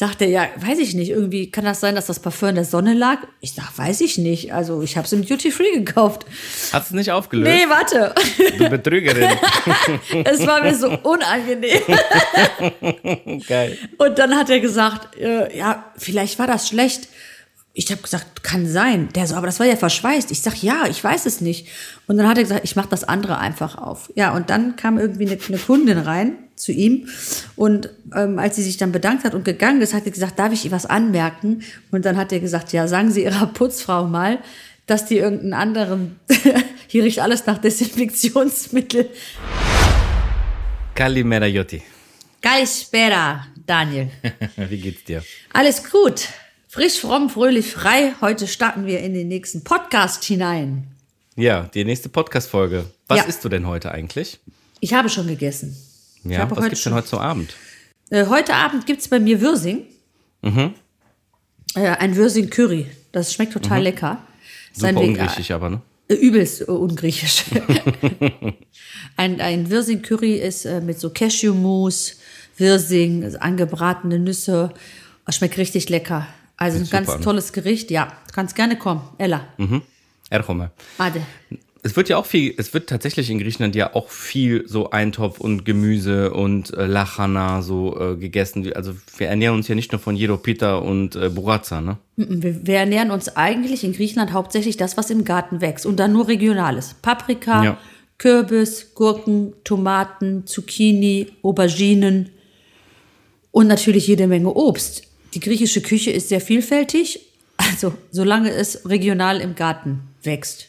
Sagt er, ja, weiß ich nicht, irgendwie kann das sein, dass das Parfum in der Sonne lag? Ich sag, weiß ich nicht. Also ich habe es im Duty Free gekauft. Hast es nicht aufgelöst? Nee, warte. Du Betrügerin. es war mir so unangenehm. Geil. Und dann hat er gesagt, äh, ja, vielleicht war das schlecht. Ich habe gesagt, kann sein. Der so, aber das war ja verschweißt. Ich sag, ja, ich weiß es nicht. Und dann hat er gesagt, ich mache das andere einfach auf. Ja, und dann kam irgendwie eine, eine Kundin rein zu ihm. Und ähm, als sie sich dann bedankt hat und gegangen ist, hat er gesagt, darf ich ihr was anmerken? Und dann hat er gesagt, ja, sagen Sie Ihrer Putzfrau mal, dass die irgendeinen anderen, hier riecht alles nach Desinfektionsmittel. Kalimera Jotti. Kalispera, Daniel. Wie geht's dir? Alles gut. Frisch, fromm, fröhlich, frei. Heute starten wir in den nächsten Podcast hinein. Ja, die nächste Podcast-Folge. Was Ja. isst du denn heute eigentlich? Ich habe schon gegessen. Ja, was heute gibt's denn heute zum Abend? Äh, heute Abend gibt's bei mir Würsing. Mhm. Äh, ein Würsing-Curry. Das schmeckt total lecker. Mhm. Super Vega- ungriechisch aber, ne? Äh, übelst ungriechisch. ein ein Würsing-Curry ist äh, mit so Cashew-Mousse, Wirsing, also angebratene Nüsse. Das schmeckt richtig lecker. Also ein Hört super ganz an. tolles Gericht. Ja, du kannst gerne kommen. Ella. Erchome. Warte. Es wird ja auch viel, es wird tatsächlich in Griechenland ja auch viel so Eintopf und Gemüse und äh, Lachana so äh, gegessen. Also wir ernähren uns ja nicht nur von Jeropita und äh, Burazza, ne? Wir, wir ernähren uns eigentlich in Griechenland hauptsächlich das, was im Garten wächst. Und dann nur regionales. Paprika, Ja. Kürbis, Gurken, Tomaten, Zucchini, Auberginen und natürlich jede Menge Obst. Die griechische Küche ist sehr vielfältig, also solange es regional im Garten wächst.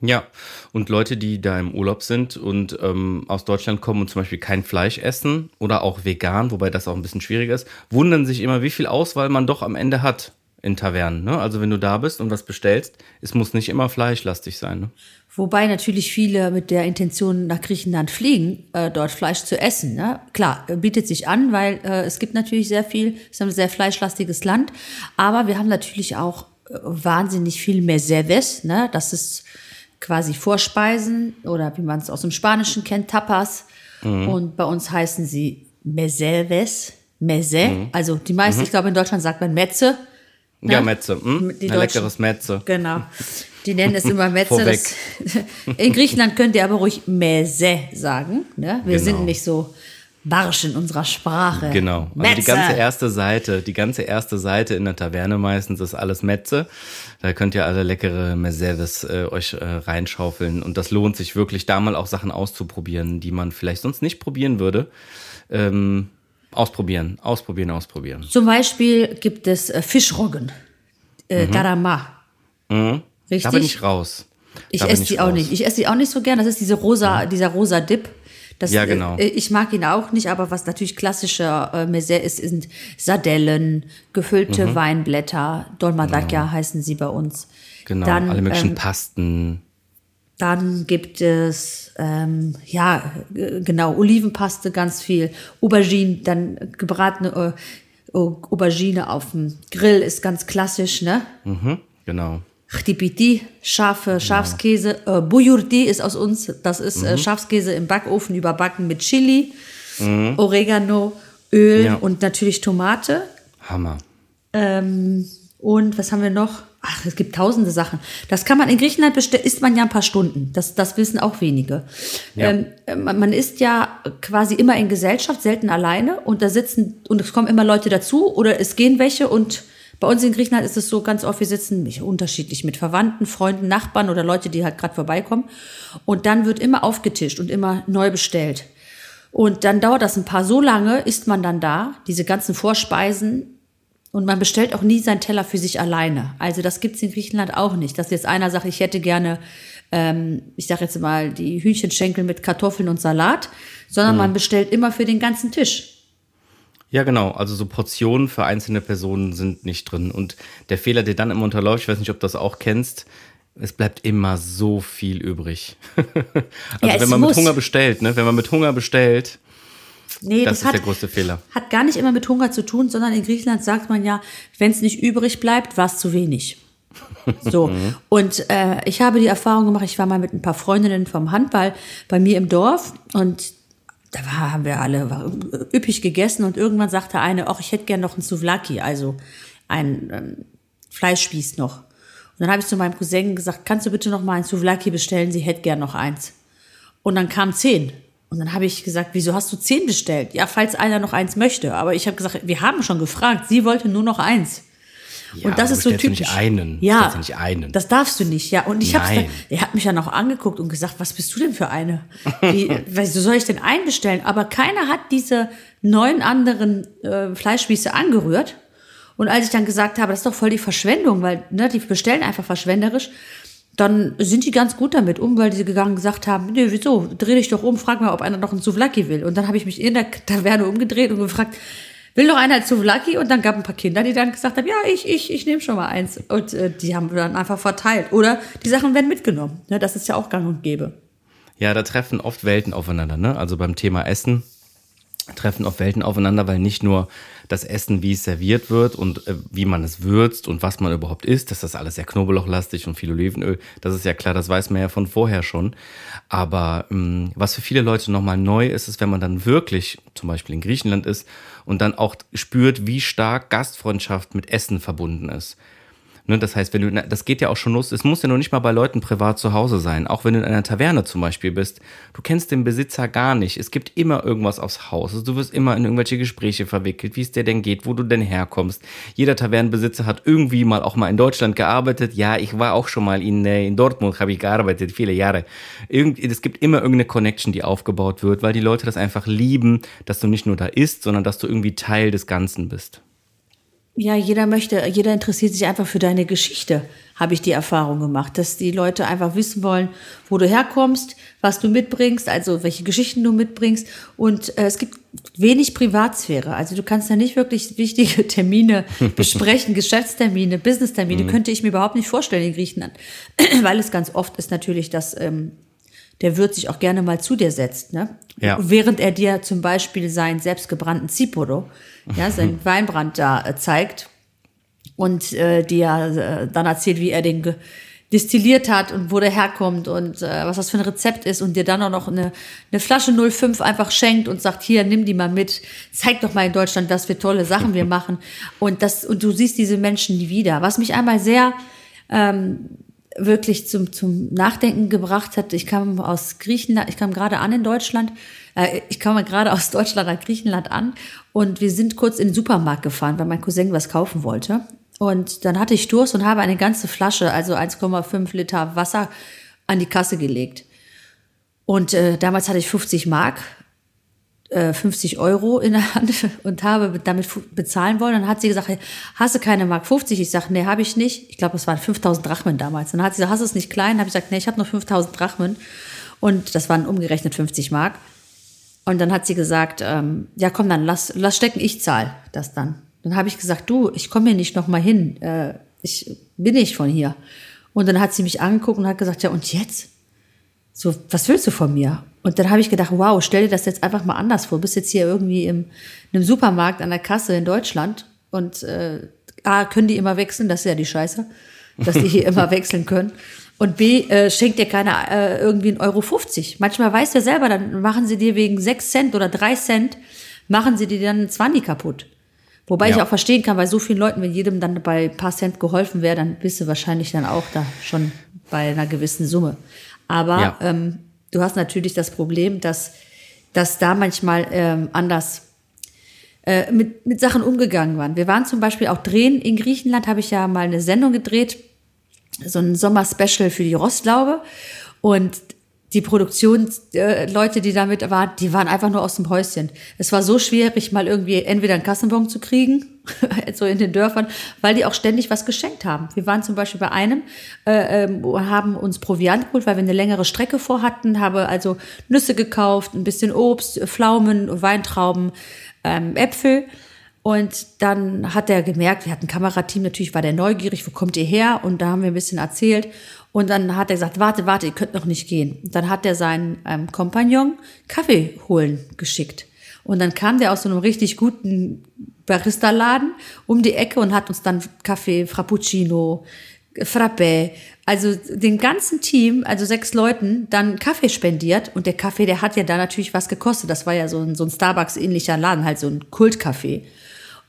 Ja, und Leute, die da im Urlaub sind und ähm, aus Deutschland kommen und zum Beispiel kein Fleisch essen oder auch vegan, wobei das auch ein bisschen schwieriger ist, wundern sich immer, wie viel Auswahl man doch am Ende hat in Tavernen. Ne? Also wenn du da bist und was bestellst, es muss nicht immer fleischlastig sein. Ne? Wobei natürlich viele mit der Intention nach Griechenland fliegen, äh, dort Fleisch zu essen. Ne? Klar, äh, bietet sich an, weil äh, es gibt natürlich sehr viel, es ist ein sehr fleischlastiges Land, aber wir haben natürlich auch äh, wahnsinnig viel Meseves, ne? das ist quasi Vorspeisen oder wie man es aus dem Spanischen kennt, Tapas. Und bei uns heißen sie Meseves, Mese. Also die meisten, ich glaube in Deutschland sagt man Metze. Ja, Ne? Metze. Hm? Die Ein leckeres Metze. Genau. Die nennen es immer Metze. Das, in Griechenland könnt ihr aber ruhig Mese sagen. Ne? Wir Genau. sind nicht so barsch in unserer Sprache. Genau. Also Metze. die ganze erste Seite, die ganze erste Seite in der Taverne meistens ist alles Metze. Da könnt ihr alle leckere Meseves äh, euch äh, reinschaufeln. Und das lohnt sich wirklich, da mal auch Sachen auszuprobieren, die man vielleicht sonst nicht probieren würde. Ähm, ausprobieren, ausprobieren, ausprobieren. Zum Beispiel gibt es äh, Fischroggen. Äh, Darama. Richtig? Mhm. Da bin ich raus. Ich Da esse die auch raus. Mhm. nicht. Ich esse die auch nicht so gern. Das ist diese rosa, dieser rosa Dip. Das, Ja, genau. äh, Ich mag ihn auch nicht, aber was natürlich klassischer äh, Mese ist, sind Sardellen, gefüllte Weinblätter, Dolmadakia heißen sie bei uns. Mhm. Genau, Dann, alle möglichen ähm, Pasten. Dann gibt es, ähm, ja, äh, genau, Olivenpaste ganz viel, Aubergine, dann gebratene äh, Aubergine auf dem Grill ist ganz klassisch, ne? Mhm, genau. Chtipiti, Schafe, Schafskäse. Äh, Bujurdi ist aus uns, das ist Mhm. äh, Schafskäse im Backofen überbacken mit Chili, Oregano, Öl Mhm. Ja. und natürlich Tomate. Hammer. Ähm, und was haben wir noch? Ach, es gibt tausende Sachen. Das kann man in Griechenland bestellen, isst man ja ein paar Stunden. Das, das wissen auch wenige. Ja. Ähm, äh, man man ist ja quasi immer in Gesellschaft, selten alleine. Und da sitzen, und es kommen immer Leute dazu oder es gehen welche. Und bei uns in Griechenland ist es so ganz oft, wir sitzen unterschiedlich mit Verwandten, Freunden, Nachbarn oder Leute, die halt gerade vorbeikommen. Und dann wird immer aufgetischt und immer neu bestellt. Und dann dauert das ein paar so lange, isst man dann da, diese ganzen Vorspeisen, und man bestellt auch nie seinen Teller für sich alleine. Also das gibt's in Griechenland auch nicht. Dass jetzt einer sagt, ich hätte gerne, ähm, ich sage jetzt mal, die Hühnchenschenkel mit Kartoffeln und Salat, sondern man bestellt immer für den ganzen Tisch. Ja, genau. Also so Portionen für einzelne Personen sind nicht drin. Und der Fehler, der dann immer unterläuft, ich weiß nicht, ob du das auch kennst, es bleibt immer so viel übrig. also Ja, wenn man muss. mit Hunger bestellt, ne? Wenn man mit Hunger bestellt, Nee, das, ist der größte Fehler. hat gar nicht immer mit Hunger zu tun, sondern in Griechenland sagt man ja, wenn es nicht übrig bleibt, war es zu wenig. So. Und äh, ich habe die Erfahrung gemacht, ich war mal mit ein paar Freundinnen vom Handball bei mir im Dorf und da war, haben wir alle war üppig gegessen und irgendwann sagte eine, ach, ich hätte gern noch einen Souvlaki, also ein ähm, Fleischspieß noch. Und dann habe ich zu meinem Cousin gesagt, kannst du bitte noch mal ein Souvlaki bestellen? Sie hätte gern noch eins. Und dann kamen zehn. Und dann habe ich gesagt, wieso hast du zehn bestellt? Ja, falls einer noch eins möchte. Aber ich habe gesagt, wir haben schon gefragt. Sie wollte nur noch eins. Ja, und das ist so typisch. Nicht einen. Ja, Du nicht einen. das darfst du nicht. Ja, und ich habe, er hat mich ja noch angeguckt und gesagt, was bist du denn für eine? Wie, wieso soll ich denn einbestellen? Aber keiner hat diese neun anderen äh, Fleischspieße angerührt. Und als ich dann gesagt habe, das ist doch voll die Verschwendung, weil ne, die bestellen einfach verschwenderisch, dann sind die ganz gut damit um, weil die gegangen gesagt haben, nee, wieso, dreh dich doch um, frag mal, ob einer noch einen Souvlaki will. Und dann habe ich mich in der Taverne umgedreht und gefragt, will noch einer Souvlaki? Und dann gab ein paar Kinder, die dann gesagt haben, ja, ich, ich, ich nehme schon mal eins. Und äh, die haben wir dann einfach verteilt. Oder die Sachen werden mitgenommen. Ne, das ist ja auch gang und gäbe. Ja, da treffen oft Welten aufeinander, ne? Also beim Thema Essen treffen oft Welten aufeinander, weil nicht nur das Essen, wie es serviert wird und äh, wie man es würzt und was man überhaupt isst, dass das alles sehr knoblauchlastig und viel Olivenöl, das ist ja klar, das weiß man ja von vorher schon. Aber ähm, was für viele Leute nochmal neu ist, ist, wenn man dann wirklich zum Beispiel in Griechenland ist und dann auch spürt, wie stark Gastfreundschaft mit Essen verbunden ist. Ne, das heißt, wenn du, das geht ja auch schon los, es muss ja noch nicht mal bei Leuten privat zu Hause sein. Auch wenn du in einer Taverne zum Beispiel bist, du kennst den Besitzer gar nicht. Es gibt immer irgendwas aufs Haus. Also du wirst immer in irgendwelche Gespräche verwickelt, wie es dir denn geht, wo du denn herkommst. Jeder Tavernenbesitzer hat irgendwie mal auch mal in Deutschland gearbeitet. Ja, ich war auch schon mal in, äh, in Dortmund, habe ich gearbeitet, viele Jahre. Irgend, es gibt immer irgendeine Connection, die aufgebaut wird, weil die Leute das einfach lieben, dass du nicht nur da isst, sondern dass du irgendwie Teil des Ganzen bist. Ja, jeder möchte, jeder interessiert sich einfach für deine Geschichte, habe ich die Erfahrung gemacht, dass die Leute einfach wissen wollen, wo du herkommst, was du mitbringst, also welche Geschichten du mitbringst. Und äh, es gibt wenig Privatsphäre. Also du kannst da nicht wirklich wichtige Termine besprechen, Geschäftstermine, Businesstermine, könnte ich mir überhaupt nicht vorstellen in Griechenland. Weil es ganz oft ist natürlich, dass ähm, der Wirt sich auch gerne mal zu dir setzt, ne? Ja. Während er dir zum Beispiel seinen selbstgebrannten Ziporo, ja, seinen Weinbrand da äh, zeigt und äh, dir äh, dann erzählt, wie er den destilliert hat und wo der herkommt und äh, was das für ein Rezept ist und dir dann auch noch eine, eine Flasche 05 einfach schenkt und sagt, hier, nimm die mal mit, zeig doch mal in Deutschland, was für tolle Sachen wir machen. Und das, und du siehst diese Menschen nie wieder. Was mich einmal sehr ähm, wirklich zum, zum Nachdenken gebracht hat. Ich kam aus Griechenland, ich kam gerade an in Deutschland. Äh, ich kam gerade aus Deutschland nach Griechenland an und wir sind kurz in den Supermarkt gefahren, weil mein Cousin was kaufen wollte. Und dann hatte ich Durst und habe eine ganze Flasche, also 1,5 Liter Wasser, an die Kasse gelegt. Und äh, damals hatte ich 50 Mark, 50 Euro in der Hand und habe damit bezahlen wollen. Dann hat sie gesagt, hast du keine Mark 50? Ich sage, nee, habe ich nicht. Ich glaube, es waren 5000 Drachmen damals. Dann hat sie gesagt, hast du es nicht klein? Habe ich gesagt, nee, ich habe nur 5000 Drachmen. Und das waren umgerechnet 50 Mark. Und dann hat sie gesagt, ähm, ja komm, dann lass, lass stecken, ich zahl das dann. Dann habe ich gesagt, du, ich komme hier nicht nochmal hin. Äh, ich bin nicht von hier. Und dann hat sie mich angeguckt und hat gesagt, ja und jetzt? So, was willst du von mir? Und dann habe ich gedacht, wow, stell dir das jetzt einfach mal anders vor. Du bist jetzt hier irgendwie im, in einem Supermarkt an der Kasse in Deutschland und äh, A, können die immer wechseln, das ist ja die Scheiße, dass die hier immer wechseln können. Und B, äh, schenkt dir keiner äh, irgendwie einen Euro 50. Manchmal weißt du ja selber, dann machen sie dir wegen 6 Cent oder 3 Cent, machen sie dir dann einen 20 kaputt. Wobei Ja. ich auch verstehen kann, bei so vielen Leuten, wenn jedem dann bei ein paar Cent geholfen wäre, dann bist du wahrscheinlich dann auch da schon bei einer gewissen Summe. Aber Ja. ähm, du hast natürlich das Problem, dass, dass da manchmal ähm, anders äh, mit, mit Sachen umgegangen waren. Wir waren zum Beispiel auch drehen in Griechenland, habe ich ja mal eine Sendung gedreht, so ein Sommer-Special für die Rostlaube. Und die Produktionsleute, äh, die damit waren, die waren einfach nur aus dem Häuschen. Es war so schwierig, mal irgendwie entweder einen Kassenbon zu kriegen, so in den Dörfern, weil die auch ständig was geschenkt haben. Wir waren zum Beispiel bei einem, äh, ähm, haben uns Proviant geholt, weil wir eine längere Strecke vorhatten, habe also Nüsse gekauft, ein bisschen Obst, Pflaumen, Weintrauben, ähm, Äpfel. Und dann hat er gemerkt, wir hatten ein Kamerateam, natürlich war der neugierig, wo kommt ihr her? Und da haben wir ein bisschen erzählt. Und dann hat er gesagt, warte, warte, ihr könnt noch nicht gehen. Und dann hat er seinen ähm, Kompagnon Kaffee holen geschickt. Und dann kam der aus so einem richtig guten Barista-Laden um die Ecke und hat uns dann Kaffee, Frappuccino, Frappé also dem ganzen Team, also sechs Leuten, dann Kaffee spendiert. Und der Kaffee, der hat ja da natürlich was gekostet. Das war ja so ein, so ein Starbucks-ähnlicher Laden, halt so ein Kultkaffee.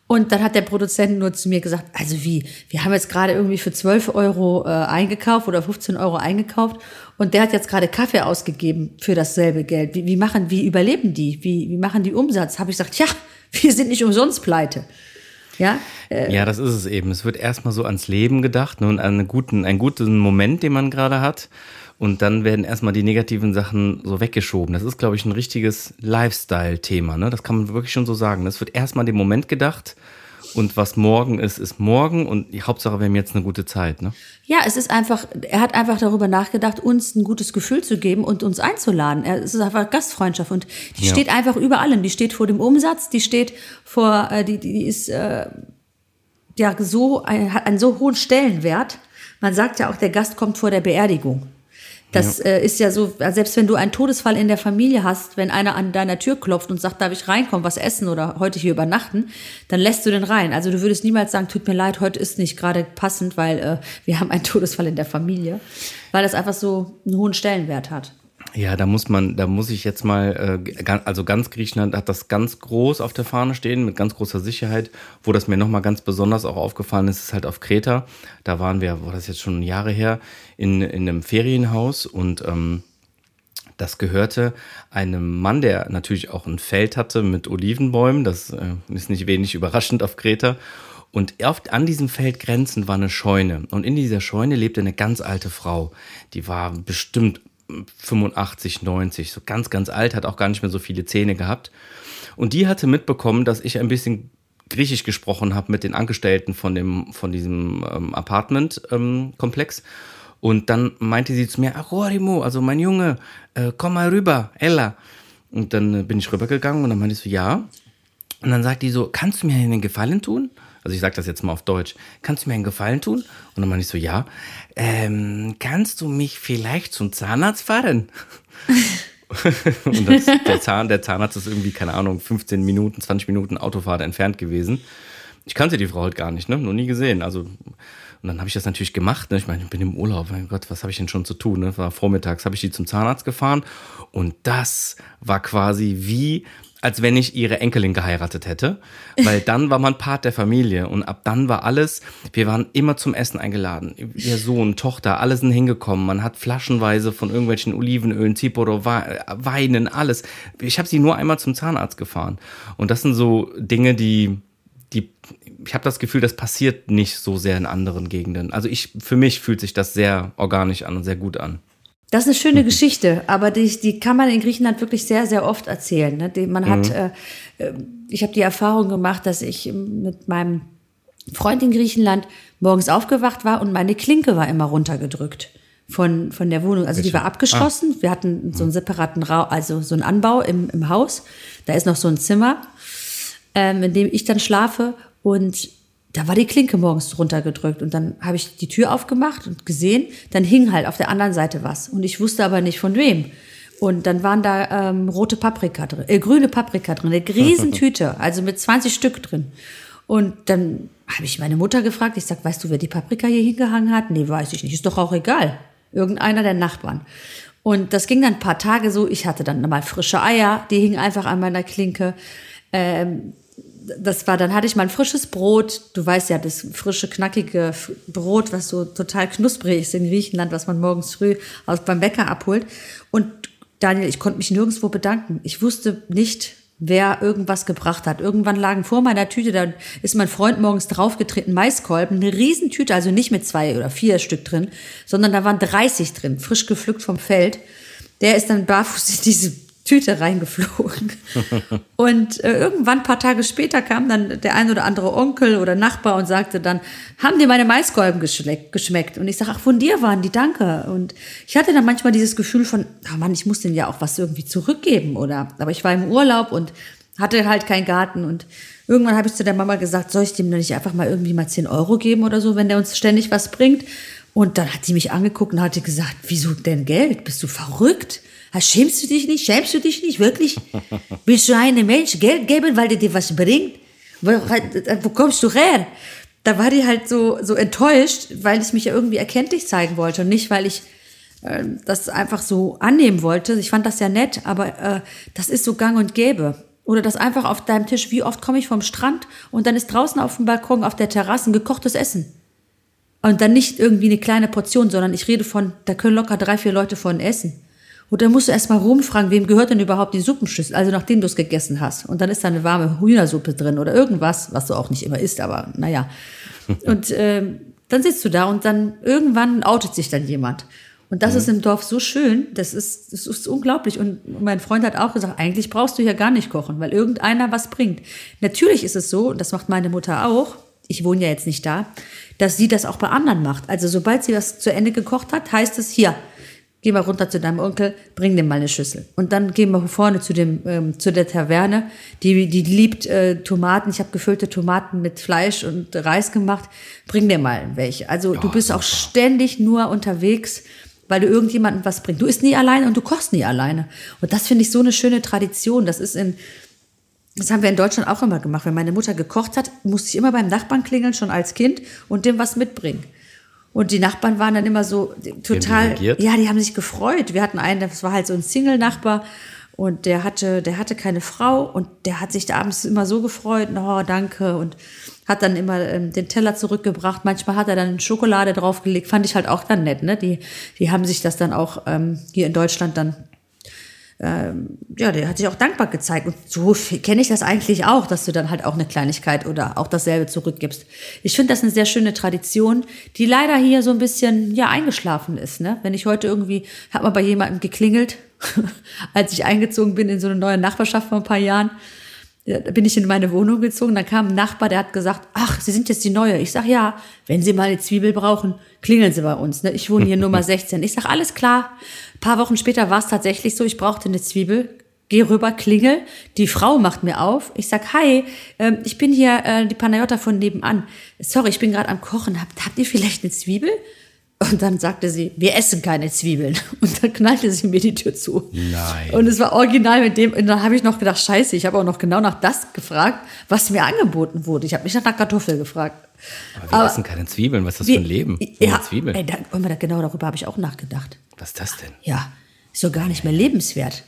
Und dann hat der Produzent nur zu mir gesagt, also wie, wir haben jetzt gerade irgendwie für 12 Euro äh, eingekauft oder 15 Euro eingekauft und der hat jetzt gerade Kaffee ausgegeben für dasselbe Geld. Wie, wie machen, wie überleben die? Wie, wie machen die Umsatz? Habe ich gesagt, ja, wir sind nicht umsonst pleite. Ja, äh, ja, das ist es eben. Es wird erstmal so ans Leben gedacht ne, und an einen guten, einen guten Moment, den man gerade hat. Und dann werden erstmal die negativen Sachen so weggeschoben. Das ist, glaube ich, ein richtiges Lifestyle-Thema. Ne? Das kann man wirklich schon so sagen. Es wird erstmal den Moment gedacht. Und was morgen ist, ist morgen. Und die Hauptsache, wir haben jetzt eine gute Zeit. Ne? Ja, es ist einfach, er hat einfach darüber nachgedacht, uns ein gutes Gefühl zu geben und uns einzuladen. Es ist einfach Gastfreundschaft und die ja. steht einfach über allem. Die steht vor dem Umsatz, die steht vor, äh, die, die ist äh, ja so, hat einen so hohen Stellenwert. Man sagt ja auch, der Gast kommt vor der Beerdigung. Das ja. äh, ist ja so, selbst wenn du einen Todesfall in der Familie hast, wenn einer an deiner Tür klopft und sagt, darf ich reinkommen, was essen oder heute hier übernachten, dann lässt du den rein. Also du würdest niemals sagen, tut mir leid, heute ist nicht gerade passend, weil äh, wir haben einen Todesfall in der Familie, weil das einfach so einen hohen Stellenwert hat. Ja, da muss man, da muss ich jetzt mal, äh, also ganz Griechenland hat das ganz groß auf der Fahne stehen, mit ganz großer Sicherheit. Wo das mir nochmal ganz besonders auch aufgefallen ist, ist halt auf Kreta. Da waren wir, war das jetzt schon Jahre her, in, in einem Ferienhaus und ähm, das gehörte einem Mann, der natürlich auch ein Feld hatte mit Olivenbäumen. Das äh, ist nicht wenig überraschend auf Kreta. Und oft an diesem Feld grenzend war eine Scheune. Und in dieser Scheune lebte eine ganz alte Frau. Die war bestimmt 85, 90, so ganz, ganz alt, hat auch gar nicht mehr so viele Zähne gehabt. Und die hatte mitbekommen, dass ich ein bisschen Griechisch gesprochen habe mit den Angestellten von, dem, von diesem ähm, Apartment-Komplex. Ähm, und dann meinte sie zu mir, Arorimo, also mein Junge, äh, komm mal rüber, Ella. Und dann äh, bin ich rübergegangen und dann meinte ich so, ja. Und dann sagt die so, kannst du mir einen Gefallen tun? Also ich sage das jetzt mal auf Deutsch. Kannst du mir einen Gefallen tun? Und dann meinte ich so, ja. Ähm, kannst du mich vielleicht zum Zahnarzt fahren? und das, der, Zahn, der Zahnarzt ist irgendwie, keine Ahnung, 15 Minuten, 20 Minuten Autofahrt entfernt gewesen. Ich kannte die Frau halt gar nicht, ne? Noch nie gesehen. Also, und dann habe ich das natürlich gemacht. Ne? Ich meine, ich bin im Urlaub. Mein Gott, was habe ich denn schon zu tun? Ne? War vormittags, habe ich die zum Zahnarzt gefahren. Und das war quasi wie als wenn ich ihre Enkelin geheiratet hätte, weil dann war man Part der Familie und ab dann war alles, wir waren immer zum Essen eingeladen. Ihr Sohn, Tochter, alle sind hingekommen. Man hat flaschenweise von irgendwelchen Olivenölen, Ziporo, Weinen, alles. Ich habe sie nur einmal zum Zahnarzt gefahren und das sind so Dinge, die die ich habe das Gefühl, das passiert nicht so sehr in anderen Gegenden. Also ich für mich fühlt sich das sehr organisch an und sehr gut an. Das ist eine schöne Geschichte, aber die, die kann man in Griechenland wirklich sehr, sehr oft erzählen. Ne? Man hat, mhm. äh, äh, ich habe die Erfahrung gemacht, dass ich mit meinem Freund in Griechenland morgens aufgewacht war und meine Klinke war immer runtergedrückt von, von der Wohnung. Also die war abgeschlossen. Ah. Wir hatten so einen separaten Raum, also so einen Anbau im, im Haus. Da ist noch so ein Zimmer, ähm, in dem ich dann schlafe. Und da war die Klinke morgens runtergedrückt und dann habe ich die Tür aufgemacht und gesehen, dann hing halt auf der anderen Seite was und ich wusste aber nicht von wem. Und dann waren da ähm, rote Paprika drin, äh, grüne Paprika drin, eine Riesentüte, also mit 20 Stück drin. Und dann habe ich meine Mutter gefragt, ich sag, weißt du, wer die Paprika hier hingehangen hat? Nee, weiß ich nicht, ist doch auch egal. Irgendeiner der Nachbarn. Und das ging dann ein paar Tage so, ich hatte dann mal frische Eier, die hingen einfach an meiner Klinke. Ähm, das war, dann hatte ich mal ein frisches Brot. Du weißt ja, das frische, knackige Brot, was so total knusprig ist in Griechenland, was man morgens früh aus, beim Bäcker abholt. Und Daniel, ich konnte mich nirgendwo bedanken. Ich wusste nicht, wer irgendwas gebracht hat. Irgendwann lagen vor meiner Tüte, da ist mein Freund morgens draufgetreten, Maiskolben, eine Riesentüte, also nicht mit zwei oder vier Stück drin, sondern da waren 30 drin, frisch gepflückt vom Feld. Der ist dann barfuß in diese Tüte reingeflogen. und äh, irgendwann, ein paar Tage später, kam dann der ein oder andere Onkel oder Nachbar und sagte dann, haben dir meine Maiskolben geschmeckt? Und ich sage, ach, von dir waren die, danke. Und ich hatte dann manchmal dieses Gefühl von, oh Mann, ich muss denen ja auch was irgendwie zurückgeben. oder Aber ich war im Urlaub und hatte halt keinen Garten. Und irgendwann habe ich zu der Mama gesagt, soll ich dem nicht einfach mal irgendwie mal 10 Euro geben oder so, wenn der uns ständig was bringt? Und dann hat sie mich angeguckt und hatte gesagt, wieso denn Geld? Bist du verrückt? Schämst du dich nicht? Schämst du dich nicht? Wirklich? Bist du einem Mensch Geld geben, weil der dir was bringt? Wo, wo kommst du her? da war die halt so, so enttäuscht, weil ich mich ja irgendwie erkenntlich zeigen wollte und nicht, weil ich äh, das einfach so annehmen wollte. Ich fand das ja nett, aber äh, das ist so gang und gäbe. Oder das einfach auf deinem Tisch, wie oft komme ich vom Strand und dann ist draußen auf dem Balkon, auf der Terrasse ein gekochtes Essen. Und dann nicht irgendwie eine kleine Portion, sondern ich rede von, da können locker drei, vier Leute von essen. Und dann musst du erstmal rumfragen, wem gehört denn überhaupt die Suppenschüssel, also nachdem du es gegessen hast. Und dann ist da eine warme Hühnersuppe drin oder irgendwas, was du auch nicht immer isst, aber naja. Und ähm, dann sitzt du da und dann irgendwann outet sich dann jemand. Und das mhm. ist im Dorf so schön, das ist, das ist unglaublich. Und mein Freund hat auch gesagt, eigentlich brauchst du hier gar nicht kochen, weil irgendeiner was bringt. Natürlich ist es so, und das macht meine Mutter auch, ich wohne ja jetzt nicht da, dass sie das auch bei anderen macht. Also sobald sie was zu Ende gekocht hat, heißt es hier, geh mal runter zu deinem Onkel, bring dem mal eine Schüssel. Und dann gehen wir vorne zu dem ähm, zu der Taverne, die die liebt äh, Tomaten. Ich habe gefüllte Tomaten mit Fleisch und Reis gemacht. Bring dir mal welche. Also oh, du bist super. auch ständig nur unterwegs, weil du irgendjemandem was bringst. Du isst nie alleine und du kochst nie alleine. Und das finde ich so eine schöne Tradition. Das ist in das haben wir in Deutschland auch immer gemacht. Wenn meine Mutter gekocht hat, musste ich immer beim Nachbarn klingeln, schon als Kind, und dem was mitbringen. Und die Nachbarn waren dann immer so total, ja, die haben sich gefreut. Wir hatten einen, das war halt so ein Single-Nachbar und der hatte, der hatte keine Frau und der hat sich da abends immer so gefreut, oh, danke und hat dann immer ähm, den Teller zurückgebracht. Manchmal hat er dann Schokolade draufgelegt, fand ich halt auch dann nett, ne? Die, die haben sich das dann auch ähm, hier in Deutschland dann ähm, ja, der hat sich auch dankbar gezeigt. Und so kenne ich das eigentlich auch, dass du dann halt auch eine Kleinigkeit oder auch dasselbe zurückgibst. Ich finde das eine sehr schöne Tradition, die leider hier so ein bisschen ja eingeschlafen ist. Ne? Wenn ich heute irgendwie, hat man bei jemandem geklingelt, als ich eingezogen bin in so eine neue Nachbarschaft vor ein paar Jahren, da bin ich in meine Wohnung gezogen, dann kam ein Nachbar, der hat gesagt, ach, Sie sind jetzt die Neue. Ich sag, ja, wenn Sie mal eine Zwiebel brauchen, klingeln Sie bei uns. Ne? Ich wohne hier Nummer 16. Ich sag, alles klar. Paar Wochen später war es tatsächlich so, ich brauchte eine Zwiebel, geh rüber, klingel, die Frau macht mir auf. Ich sag, hi, äh, ich bin hier äh, die Panayota von nebenan. Sorry, ich bin gerade am Kochen. Habt, habt ihr vielleicht eine Zwiebel? Und dann sagte sie, wir essen keine Zwiebeln. Und dann knallte sie mir die Tür zu. Nein. Und es war original mit dem. Und dann habe ich noch gedacht, scheiße, ich habe auch noch genau nach das gefragt, was mir angeboten wurde. Ich habe mich nach einer Kartoffel gefragt. Aber wir Aber, essen keine Zwiebeln. Was ist das wir, für ein Leben? Ja, Zwiebeln. Ey, da, genau darüber habe ich auch nachgedacht. Was ist das denn? Ja, ist doch gar nicht mehr lebenswert.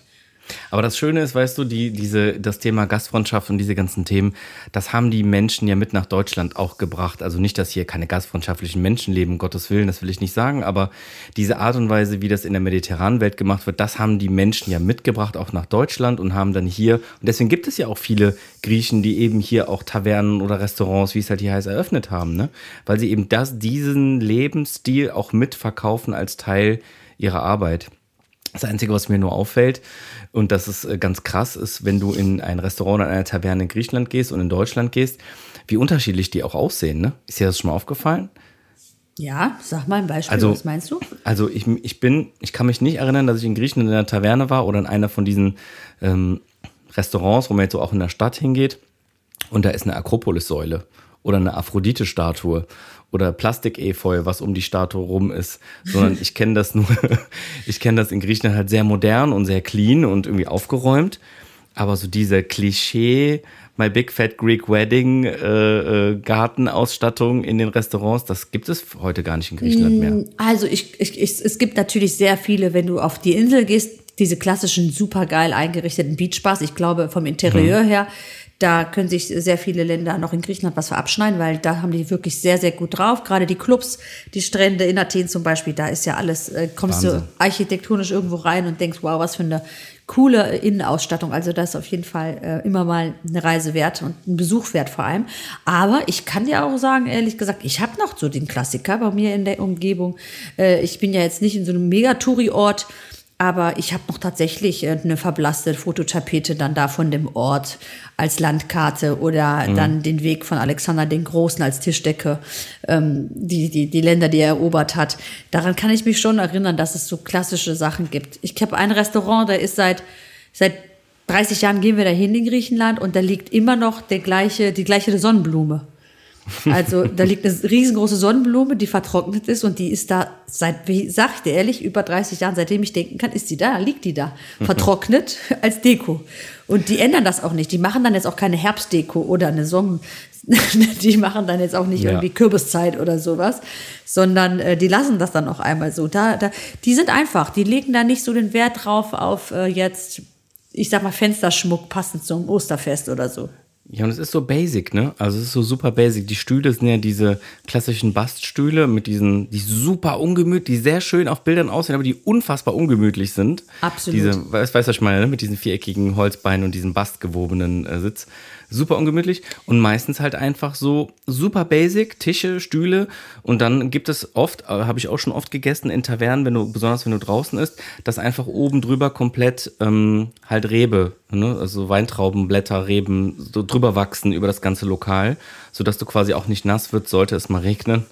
Aber das Schöne ist, weißt du, die, diese, das Thema Gastfreundschaft und diese ganzen Themen, das haben die Menschen ja mit nach Deutschland auch gebracht. Also nicht, dass hier keine gastfreundschaftlichen Menschen leben, um Gottes Willen, das will ich nicht sagen, aber diese Art und Weise, wie das in der mediterranen Welt gemacht wird, das haben die Menschen ja mitgebracht, auch nach Deutschland und haben dann hier, und deswegen gibt es ja auch viele Griechen, die eben hier auch Tavernen oder Restaurants, wie es halt hier heißt, eröffnet haben, ne? Weil sie eben das, diesen Lebensstil auch mitverkaufen als Teil ihrer Arbeit. Das Einzige, was mir nur auffällt, und das ist äh, ganz krass, ist, wenn du in ein Restaurant oder eine Taverne in Griechenland gehst und in Deutschland gehst, wie unterschiedlich die auch aussehen. Ne? Ist dir das schon mal aufgefallen? Ja, sag mal ein Beispiel, also, was meinst du? Also ich, ich bin, ich kann mich nicht erinnern, dass ich in Griechenland in einer Taverne war oder in einer von diesen ähm, Restaurants, wo man jetzt so auch in der Stadt hingeht und da ist eine Akropolis-Säule oder eine Aphrodite-Statue oder Plastik-Efeu, was um die Statue rum ist, sondern ich kenne das nur, ich kenne das in Griechenland halt sehr modern und sehr clean und irgendwie aufgeräumt. Aber so diese Klischee, My Big Fat Greek Wedding äh, äh, Gartenausstattung in den Restaurants, das gibt es heute gar nicht in Griechenland mehr. Mm, also ich, ich, ich, es gibt natürlich sehr viele, wenn du auf die Insel gehst, diese klassischen supergeil eingerichteten Beachbars. Ich glaube vom Interieur mhm. her da können sich sehr viele Länder noch in Griechenland was verabschneiden, weil da haben die wirklich sehr, sehr gut drauf. Gerade die Clubs, die Strände in Athen zum Beispiel, da ist ja alles, äh, kommst Wahnsinn. du architektonisch irgendwo rein und denkst, wow, was für eine coole Innenausstattung. Also das ist auf jeden Fall äh, immer mal eine Reise wert und ein Besuch wert vor allem. Aber ich kann dir auch sagen, ehrlich gesagt, ich habe noch so den Klassiker bei mir in der Umgebung. Äh, ich bin ja jetzt nicht in so einem Megatouri-Ort, aber ich habe noch tatsächlich äh, eine verblasste Fototapete dann da von dem Ort als Landkarte oder mhm. dann den Weg von Alexander den Großen als Tischdecke, ähm, die, die, die Länder, die er erobert hat. Daran kann ich mich schon erinnern, dass es so klassische Sachen gibt. Ich habe ein Restaurant, da ist seit, seit 30 Jahren gehen wir da hin in Griechenland und da liegt immer noch der gleiche, die gleiche Sonnenblume. Also da liegt eine riesengroße Sonnenblume, die vertrocknet ist und die ist da seit, wie sag ich dir ehrlich, über 30 Jahren, seitdem ich denken kann, ist die da, liegt die da, vertrocknet als Deko. Und die ändern das auch nicht. Die machen dann jetzt auch keine Herbstdeko oder eine Sommer, die machen dann jetzt auch nicht Ja. irgendwie Kürbiszeit oder sowas, sondern äh, die lassen das dann auch einmal so. Da, da, die sind einfach, die legen da nicht so den Wert drauf auf äh, jetzt, ich sag mal, Fensterschmuck passend zum Osterfest oder so. Ja, und es ist so basic, ne? Also es ist so super basic. Die Stühle sind ja diese klassischen Baststühle mit diesen, die super ungemütlich, die sehr schön auf Bildern aussehen, aber die unfassbar ungemütlich sind. Absolut. Diese, weißt, du, was ich meine, ne? Mit diesen viereckigen Holzbeinen und diesem bastgewobenen äh, Sitz. Super ungemütlich und meistens halt einfach so super basic, Tische, Stühle und dann gibt es oft, äh, habe ich auch schon oft gegessen in Tavernen, wenn du, besonders wenn du draußen isst, dass einfach oben drüber komplett ähm, halt Rebe, ne? also Weintraubenblätter, Reben so drüber wachsen über das ganze Lokal, sodass du quasi auch nicht nass wird, sollte es mal regnen.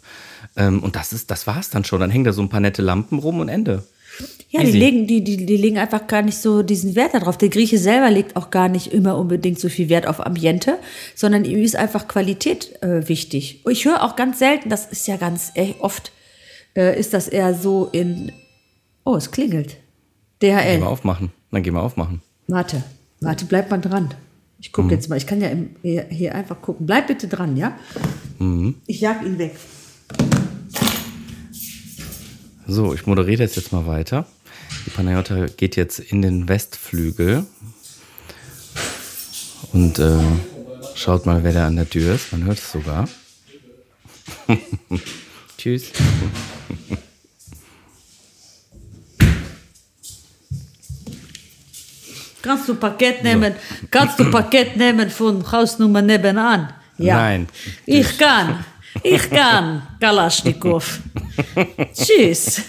Ähm, und das ist, das war's dann schon. Dann hängen da so ein paar nette Lampen rum und Ende. Ja, die legen, die, die, die legen einfach gar nicht so diesen Wert darauf. Der Grieche selber legt auch gar nicht immer unbedingt so viel Wert auf Ambiente, sondern ihm ist einfach Qualität äh, wichtig. Und ich höre auch ganz selten, das ist ja ganz äh, oft, äh, ist das eher so in, oh, es klingelt. Gehen DHL. wir aufmachen. Dann gehen wir aufmachen. Warte, warte, bleib mal dran. Ich gucke jetzt mal, ich kann ja im, hier, hier einfach gucken. Bleib bitte dran, ja? Ich jag ihn weg. So, ich moderiere das jetzt mal weiter. Die Panayota geht jetzt in den Westflügel und äh, schaut mal, wer da an der Tür ist. Man hört es sogar. Tschüss. Kannst du Paket nehmen? Kannst du Paket nehmen von Hausnummer nebenan? Ja. Nein. Ich kann. Ich kann. Kalaschnikow. Tschüss.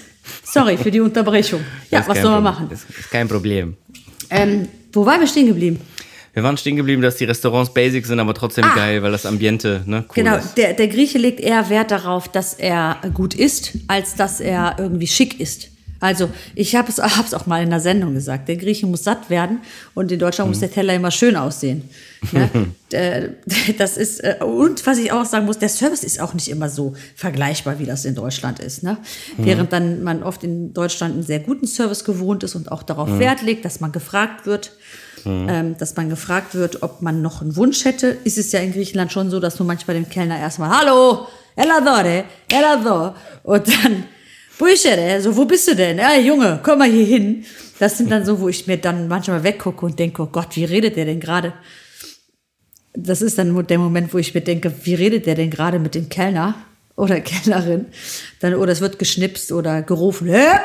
Sorry für die Unterbrechung. Ja, was soll man machen? Ist, ist kein Problem. Ähm, wo waren wir stehen geblieben? Wir waren stehen geblieben, dass die Restaurants basic sind, aber trotzdem geil, weil das Ambiente ne, cool Genau, ist. der, der Grieche legt eher Wert darauf, dass er gut isst, als dass er irgendwie schick ist. Also ich habe es hab's auch mal in der Sendung gesagt, der Grieche muss satt werden und in Deutschland muss der Teller immer schön aussehen. Ja, das ist, äh, und was ich auch sagen muss, der Service ist auch nicht immer so vergleichbar, wie das in Deutschland ist. Ne? Während dann man oft in Deutschland einen sehr guten Service gewohnt ist und auch darauf Wert legt, dass man gefragt wird, ähm, dass man gefragt wird, ob man noch einen Wunsch hätte, ist es ja in Griechenland schon so, dass du manchmal dem Kellner erstmal, hallo, Eladore, Elador, und dann, Buichere, so, wo bist du denn? Ja, Junge, komm mal hier hin. Das sind dann so, wo ich mir dann manchmal weggucke und denke, oh Gott, wie redet der denn gerade? Das ist dann der Moment, wo ich mir denke, wie redet der denn gerade mit dem Kellner oder Kellnerin? Dann, oder es wird geschnipst oder gerufen, Höp!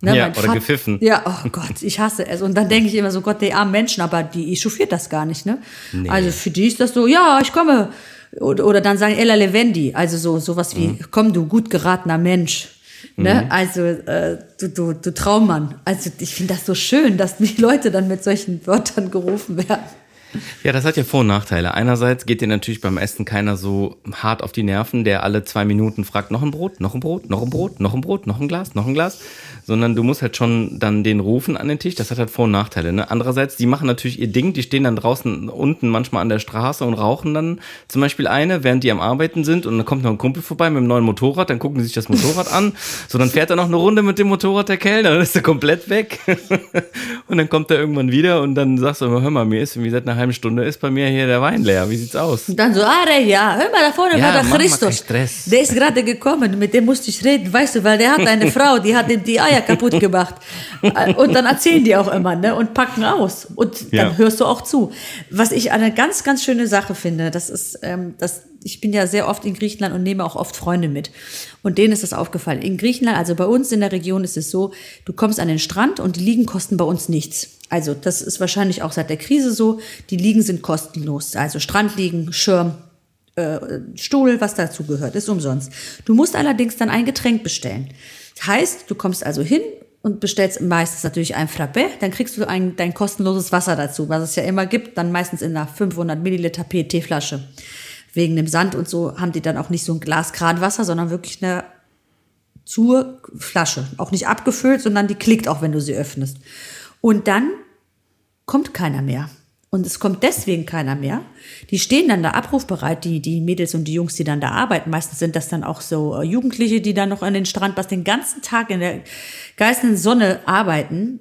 Ne, Ja, oder Vat- gepfiffen. Ja, oh Gott, ich hasse es. Und dann denke ich immer so, Gott, die armen Menschen, aber die echauffiert das gar nicht, ne? Also für die ist das so, ja, ich komme. Oder, oder dann sagen Ella Levendi, also so sowas wie, komm du gut geratener Mensch. Ne? Also äh, du, du, du Traummann. Also ich finde das so schön, dass die Leute dann mit solchen Wörtern gerufen werden. Ja, das hat ja Vor- und Nachteile. Einerseits geht dir natürlich beim Essen keiner so hart auf die Nerven, der alle zwei Minuten fragt, noch ein Brot, noch ein Brot, noch ein Brot, noch ein Brot, noch ein Glas, noch ein Glas. Sondern du musst halt schon dann den rufen an den Tisch. Das hat halt Vor- und Nachteile. Ne? Andererseits, die machen natürlich ihr Ding. Die stehen dann draußen unten manchmal an der Straße und rauchen dann zum Beispiel eine, während die am Arbeiten sind. Und dann kommt noch ein Kumpel vorbei mit einem neuen Motorrad. Dann gucken die sich das Motorrad an. So, dann fährt er noch eine Runde mit dem Motorrad der Kellner. Dann ist er komplett weg. und dann kommt er irgendwann wieder und dann sagst du immer, hör mal, mir ist irgendwie seit einer halben Stunde ist bei mir hier der Wein leer. Wie sieht's aus? Und dann so, Are, ja, hör mal, da vorne Ja, war der Christus. Der ist gerade gekommen, mit dem musste ich reden, weißt du, weil der hat eine Frau, die hat ihm die Eier kaputt gemacht. Äh, Und dann erzählen die auch immer, ne, und packen aus. Und dann Ja. hörst du auch zu. Was ich eine ganz, ganz schöne Sache finde, das ist, ähm, das, ich bin ja sehr oft in Griechenland und nehme auch oft Freunde mit. Und denen ist das aufgefallen. In Griechenland, also bei uns in der Region ist es so, du kommst an den Strand und die Liegen kosten bei uns nichts. Also das ist wahrscheinlich auch seit der Krise so. Die Liegen sind kostenlos. Also Strandliegen, Schirm, äh, Stuhl, was dazu gehört, ist umsonst. Du musst allerdings dann ein Getränk bestellen. Heißt, du kommst also hin und bestellst meistens natürlich ein Frappé, dann kriegst du ein, dein kostenloses Wasser dazu, was es ja immer gibt, dann meistens in einer 500 Milliliter PET-Flasche. Wegen dem Sand und so haben die dann auch nicht so ein Glas Kranwasser, sondern wirklich eine zur Flasche. Auch nicht abgefüllt, sondern die klickt auch, wenn du sie öffnest. Und dann kommt keiner mehr. Und es kommt deswegen keiner mehr. Die stehen dann da abrufbereit, die, die Mädels und die Jungs, die dann da arbeiten. Meistens sind das dann auch so äh, Jugendliche, die dann noch an den Strand, was den ganzen Tag in der geißenden Sonne arbeiten.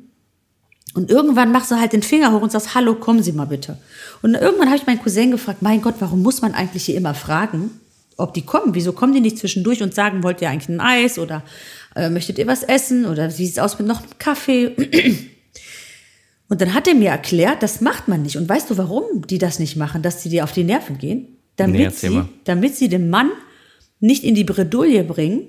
Und irgendwann machst du halt den Finger hoch und sagst, hallo, kommen Sie mal bitte. Und irgendwann habe ich meinen Cousin gefragt, mein Gott, warum muss man eigentlich hier immer fragen, ob die kommen? Wieso kommen die nicht zwischendurch und sagen, wollt ihr eigentlich ein Eis oder äh, möchtet ihr was essen oder wie sieht es aus mit noch einem Kaffee? Und dann hat er mir erklärt, das macht man nicht. Und weißt du, warum die das nicht machen, dass sie dir auf die Nerven gehen? Damit, Nee, sie, damit sie den Mann nicht in die Bredouille bringen,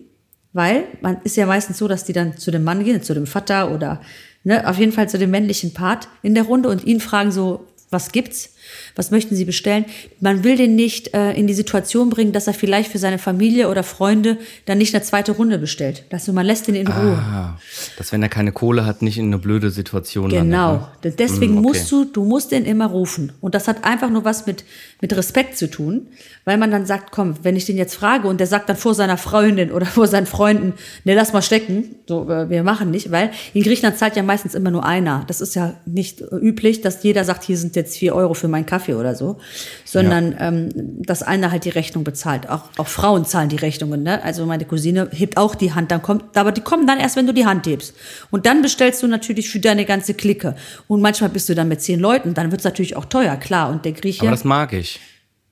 weil man ist ja meistens so, dass die dann zu dem Mann gehen, zu dem Vater oder ne, auf jeden Fall zu dem männlichen Part in der Runde und ihn fragen so, was gibt's? Was möchten Sie bestellen? Man will den nicht äh, in die Situation bringen, dass er vielleicht für seine Familie oder Freunde dann nicht eine zweite Runde bestellt. Also man lässt ihn in Ruhe. Ah, dass wenn er keine Kohle hat, nicht in eine blöde Situation Genau. landet. Deswegen Mm, okay. musst du, du musst den immer rufen. Und das hat einfach nur was mit, mit Respekt zu tun, weil man dann sagt, komm, wenn ich den jetzt frage und der sagt dann vor seiner Freundin oder vor seinen Freunden, ne, lass mal stecken, so, äh, wir machen nicht, weil in Griechenland zahlt ja meistens immer nur einer. Das ist ja nicht äh, üblich, dass jeder sagt, hier sind jetzt vier Euro für meinen Kaffee oder so, sondern ähm, dass einer halt die Rechnung bezahlt. Auch, auch Frauen zahlen die Rechnungen, ne? Also meine Cousine hebt auch die Hand, dann kommt, aber die kommen dann erst, wenn du die Hand hebst. Und dann bestellst du natürlich für deine ganze Clique. Und manchmal bist du dann mit zehn Leuten, dann wird's natürlich auch teuer, klar. Und der Grieche, Aber das mag ich.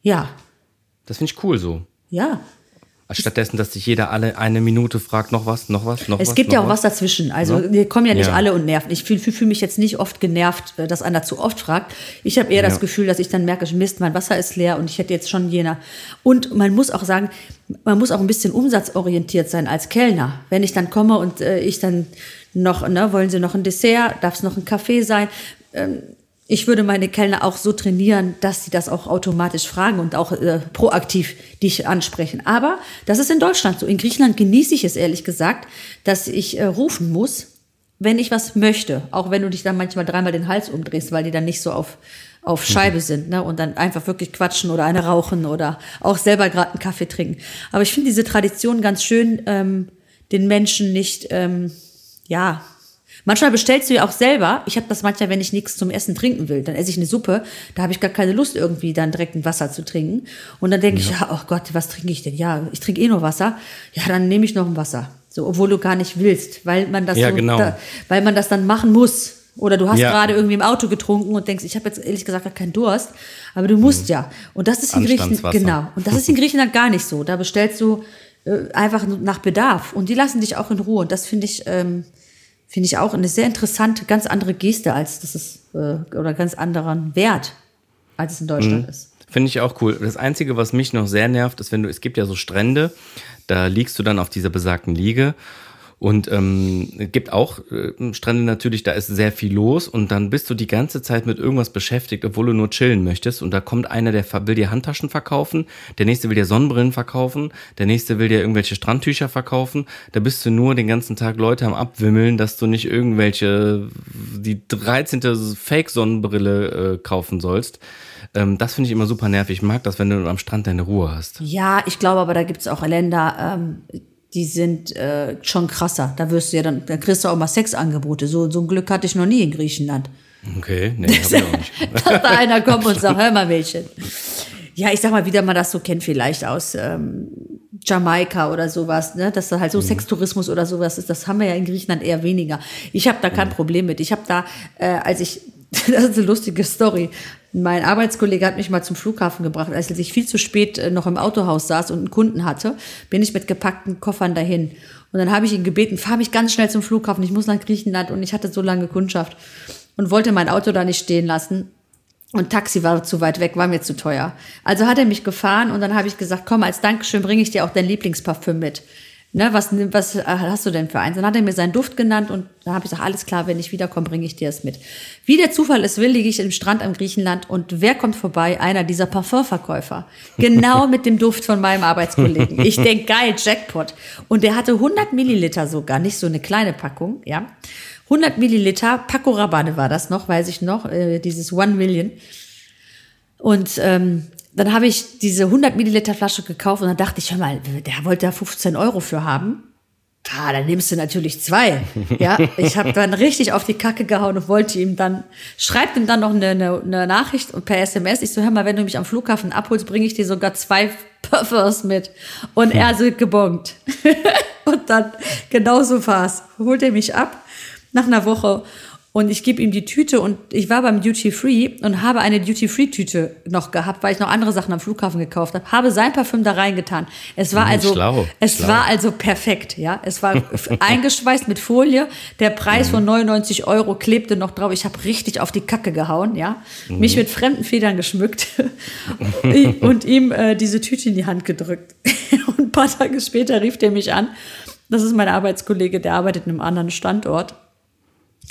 ja, Das finde ich cool so. ja. Stattdessen, dass sich jeder alle eine Minute fragt, noch was, noch was, noch was. Es gibt ja auch was dazwischen. Also Ne? wir kommen ja nicht Ja. alle und nerven. Ich fühle fühl, fühl mich jetzt nicht oft genervt, äh, dass einer zu oft fragt. Ich habe eher das Ja. Gefühl, dass ich dann merke, Mist, mein Wasser ist leer und ich hätte jetzt schon jener. Und man muss auch sagen, man muss auch ein bisschen umsatzorientiert sein als Kellner. Wenn ich dann komme und äh, ich dann noch, ne, wollen Sie noch ein Dessert, darf es noch ein Kaffee sein? Ähm, ich würde meine Kellner auch so trainieren, dass sie das auch automatisch fragen und auch äh, proaktiv dich ansprechen. Aber das ist in Deutschland so. In Griechenland genieße ich es ehrlich gesagt, dass ich äh, rufen muss, wenn ich was möchte. Auch wenn du dich dann manchmal dreimal den Hals umdrehst, weil die dann nicht so auf, auf Scheibe sind ne? und dann einfach wirklich quatschen oder eine rauchen oder auch selber gerade einen Kaffee trinken. Aber ich finde diese Tradition ganz schön, ähm, den Menschen nicht, ähm, ja, Manchmal bestellst du ja auch selber. Ich habe das manchmal, wenn ich nichts zum Essen trinken will, dann esse ich eine Suppe. Da habe ich gar keine Lust, irgendwie dann direkt ein Wasser zu trinken. Und dann denke ich, ja, oh Gott, was trinke ich denn? Ja, ich trinke eh nur Wasser. Ja, dann nehme ich noch ein Wasser. So, obwohl du gar nicht willst, weil man das Ja, so, genau. da, weil man das dann machen muss. Oder du hast Ja. gerade irgendwie im Auto getrunken und denkst, ich habe jetzt ehrlich gesagt gar keinen Durst, aber du musst ja. Und das ist in Griechenland genau. Und das ist in Griechenland gar nicht so. Da bestellst du äh, einfach nach Bedarf und die lassen dich auch in Ruhe. Und das finde ich ähm, finde ich auch eine sehr interessante, ganz andere Geste als das ist äh, oder ganz anderen Wert als es in Deutschland ist. Finde ich auch cool. Das Einzige, was mich noch sehr nervt, ist, wenn du, es gibt ja so Strände, da liegst du dann auf dieser besagten Liege und ähm, gibt auch äh, Strände natürlich, da ist sehr viel los und dann bist du die ganze Zeit mit irgendwas beschäftigt, obwohl du nur chillen möchtest und da kommt einer, der will dir Handtaschen verkaufen, der nächste will dir Sonnenbrillen verkaufen, der nächste will dir irgendwelche Strandtücher verkaufen, da bist du nur den ganzen Tag Leute am Abwimmeln, dass du nicht irgendwelche, die 13. Fake-Sonnenbrille äh, kaufen sollst. Ähm, das finde ich immer super nervig. Ich mag das, wenn du am Strand deine Ruhe hast. Ja, ich glaube aber, da gibt es auch Länder, ähm, die sind äh, schon krasser. Da wirst du ja dann, da kriegst du auch mal Sexangebote. So, so ein Glück hatte ich noch nie in Griechenland. Okay, nee, hab ich auch nicht. dass da einer kommt und sagt, hör mal Mädchen. Ja, ich sag mal, wie man das so kennt, vielleicht aus ähm, Jamaika oder sowas, ne? dass da halt so Sextourismus oder sowas ist, das haben wir ja in Griechenland eher weniger. Ich habe da kein Problem mit. Ich habe da, äh, als ich, das ist eine lustige Story, mein Arbeitskollege hat mich mal zum Flughafen gebracht, als ich viel zu spät äh, noch im Autohaus saß und einen Kunden hatte, bin ich mit gepackten Koffern dahin. Und dann habe ich ihn gebeten, fahr mich ganz schnell zum Flughafen, ich muss nach Griechenland und ich hatte so lange Kundschaft und wollte mein Auto da nicht stehen lassen. Und Taxi war zu weit weg, war mir zu teuer. Also hat er mich gefahren und dann habe ich gesagt, komm, als Dankeschön bringe ich dir auch dein Lieblingsparfüm mit. Ne, was, was hast du denn für eins? Dann hat er mir seinen Duft genannt und da habe ich gesagt, alles klar, wenn ich wiederkomme, bringe ich dir es mit. Wie der Zufall es will, liege ich im Strand am Griechenland und wer kommt vorbei? Einer dieser Parfumverkäufer. Genau mit dem Duft von meinem Arbeitskollegen. Ich denk geil, Jackpot. Und der hatte 100 Milliliter sogar, nicht so eine kleine Packung, ja. 100 Milliliter, Paco Rabanne war das noch, weiß ich noch, äh, dieses One Million. Und ähm, dann habe ich diese 100 Milliliter Flasche gekauft und dann dachte ich, hör mal, der wollte da 15 Euro für haben. Ah, dann nimmst du natürlich zwei. Ja, ich habe dann richtig auf die Kacke gehauen und wollte ihm dann, schreibt ihm dann noch eine, eine, eine Nachricht per SMS. Ich so, hör mal, wenn du mich am Flughafen abholst, bringe ich dir sogar zwei Puffers mit. Und er so gebongt. und dann, genauso war's. Holt er mich ab nach einer Woche und ich gebe ihm die Tüte und ich war beim Duty Free und habe eine Duty Free Tüte noch gehabt, weil ich noch andere Sachen am Flughafen gekauft habe. Habe sein Parfüm da reingetan. Es war also, schlau, es schlau. war also perfekt, ja. Es war eingeschweißt mit Folie. Der Preis Mhm. von 99 Euro klebte noch drauf. Ich habe richtig auf die Kacke gehauen, ja. Mhm. Mich mit fremden Federn geschmückt und ihm äh, diese Tüte in die Hand gedrückt. und ein paar Tage später rief der mich an. Das ist mein Arbeitskollege, der arbeitet in einem anderen Standort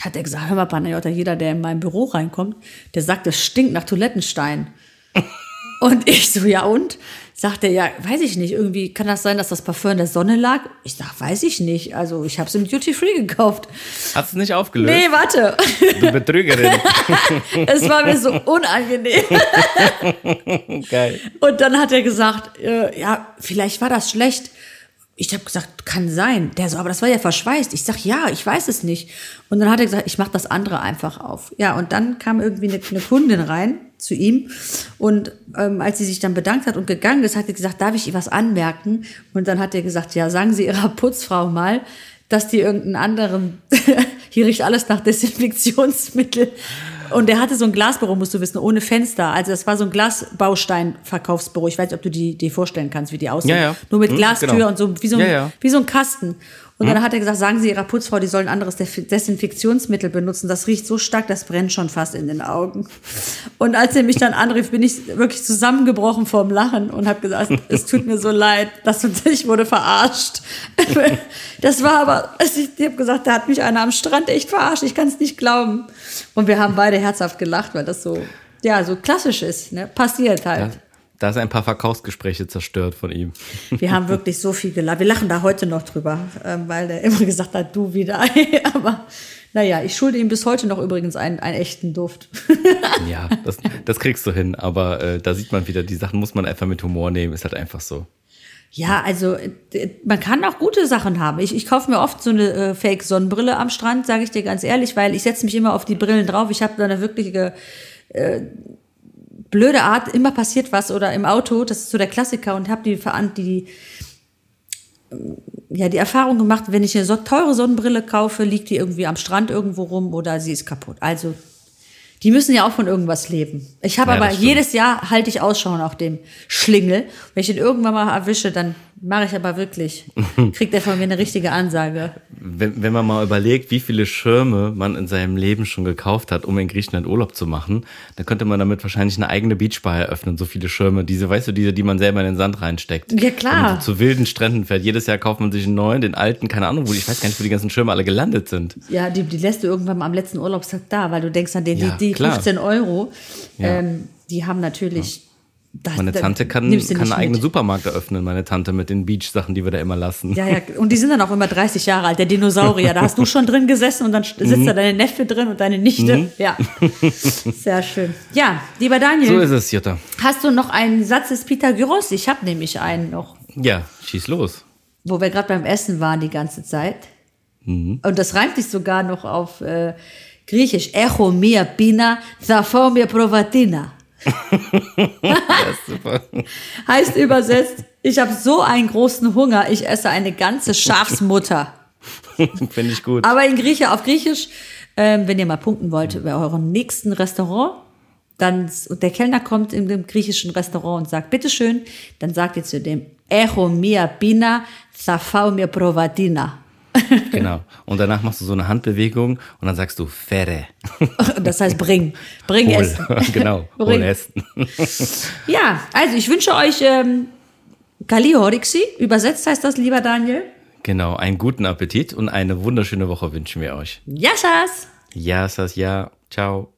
hat er gesagt, hör mal, Panayota, jeder, der in mein Büro reinkommt, der sagt, es stinkt nach Toilettenstein. und ich so, ja und? Sagt er, ja, weiß ich nicht, irgendwie kann das sein, dass das Parfum in der Sonne lag? Ich sag, weiß ich nicht, also ich habe es im Duty Free gekauft. Hast du es nicht aufgelöst? Nee, warte, Du Betrügerin. es war mir so unangenehm. Geil. Und dann hat er gesagt, äh, ja, vielleicht war das schlecht. Ich habe gesagt, kann sein. Der so, aber das war ja verschweißt. Ich sag, ja, ich weiß es nicht. Und dann hat er gesagt, ich mache das andere einfach auf. Ja, und dann kam irgendwie eine, eine Kundin rein zu ihm und ähm, als sie sich dann bedankt hat und gegangen ist, hat sie gesagt, darf ich ihr was anmerken? Und dann hat er gesagt, ja, sagen Sie Ihrer Putzfrau mal, dass die irgendeinen anderen, hier riecht alles nach Desinfektionsmittel. Und der hatte so ein Glasbüro, musst du wissen, ohne Fenster. Also das war so ein Glasbaustein-Verkaufsbüro. Ich weiß nicht, ob du die dir vorstellen kannst, wie die aussehen. Ja, ja. Nur mit Hm, Glastür genau. und so wie so ein, wie so ein Kasten. Und dann hat er gesagt, sagen Sie Ihrer Putzfrau, die soll ein anderes Desinfektionsmittel benutzen. Das riecht so stark, das brennt schon fast in den Augen. Und als er mich dann anrief, bin ich wirklich zusammengebrochen vorm Lachen und habe gesagt, es tut mir so leid, dass ich wurde verarscht. Das war aber, also ich habe gesagt, da hat mich einer am Strand echt verarscht. Ich kann es nicht glauben. Und wir haben beide herzhaft gelacht, weil das so, ja, so klassisch ist. Ne? Passiert halt. Da, ist ein paar Verkaufsgespräche zerstört von ihm. Wir haben wirklich so viel gelacht. Wir lachen da heute noch drüber, ähm, weil der immer gesagt hat, du wieder. Aber naja, ich schulde ihm bis heute noch übrigens einen, einen echten Duft. Ja, das, das kriegst du hin. Aber äh, da sieht man wieder, die Sachen muss man einfach mit Humor nehmen. Ist halt einfach so. Ja, also man kann auch gute Sachen haben. Ich, ich kaufe mir oft so eine äh, Fake-Sonnenbrille am Strand, sage ich dir ganz ehrlich, weil ich setze mich immer auf die Brillen drauf. Ich habe da eine wirkliche äh, blöde Art, immer passiert was oder im Auto, das ist so der Klassiker und habe die, die ja, die Erfahrung gemacht, wenn ich eine so teure Sonnenbrille kaufe, liegt die irgendwie am Strand irgendwo rum oder sie ist kaputt. Also die müssen ja auch von irgendwas leben. Ich habe Ja, aber jedes Jahr halte ich Ausschau nach dem Schlingel. Wenn ich ihn irgendwann mal erwische, dann mache ich aber wirklich, kriegt er von mir eine richtige Ansage. Wenn, wenn man mal überlegt, wie viele Schirme man in seinem Leben schon gekauft hat, um in Griechenland Urlaub zu machen, dann könnte man damit wahrscheinlich eine eigene Beachbar eröffnen. So viele Schirme, diese, weißt du, diese, die man selber in den Sand reinsteckt. Ja, klar. Man so zu wilden Stränden fährt. Jedes Jahr kauft man sich einen neuen, den alten, keine Ahnung, wo die, ich weiß gar nicht, wo die ganzen Schirme alle gelandet sind. Ja, die, die lässt du irgendwann mal am letzten Urlaubstag da, weil du denkst an den, Ja, die, die klar. 15 Euro, Ja. ähm, die haben natürlich. Das, Meine Tante kann, kann einen eigenen mit. Supermarkt eröffnen, meine Tante, mit den Beach-Sachen, die wir da immer lassen. Ja, ja, und die sind dann auch immer 30 Jahre alt, der Dinosaurier. Da hast du schon drin gesessen und dann Mhm. sitzt da deine Neffe drin und deine Nichte. Ja, sehr schön. Ja, lieber Daniel, So ist es, Jutta. hast du noch einen Satz des Pythagoras? Ich habe nämlich einen noch, Ja, schieß los. wo wir gerade beim Essen waren die ganze Zeit. Mhm. Und das reimt sich sogar noch auf äh, Griechisch. Echo mia pina, thafo mia provatina. Super. Heißt übersetzt, ich habe so einen großen Hunger, ich esse eine ganze Schafsmutter. Finde ich gut. Aber in Grieche, auf Griechisch, ähm, wenn ihr mal punkten wollt bei eurem nächsten Restaurant, dann und der Kellner kommt in dem griechischen Restaurant und sagt, bitteschön, dann sagt ihr zu dem, Echo mia pina, thafau mia provatina. Genau. Und danach machst du so eine Handbewegung und dann sagst du Fere. Das heißt, bring, bring Hol. Essen. genau, hol Bring. Essen. Ja, also ich wünsche euch ähm, Kali Horixi, übersetzt heißt das, lieber Daniel. Genau, einen guten Appetit und eine wunderschöne Woche wünschen wir euch. Yassas! Ja, Sas, ja. Ciao.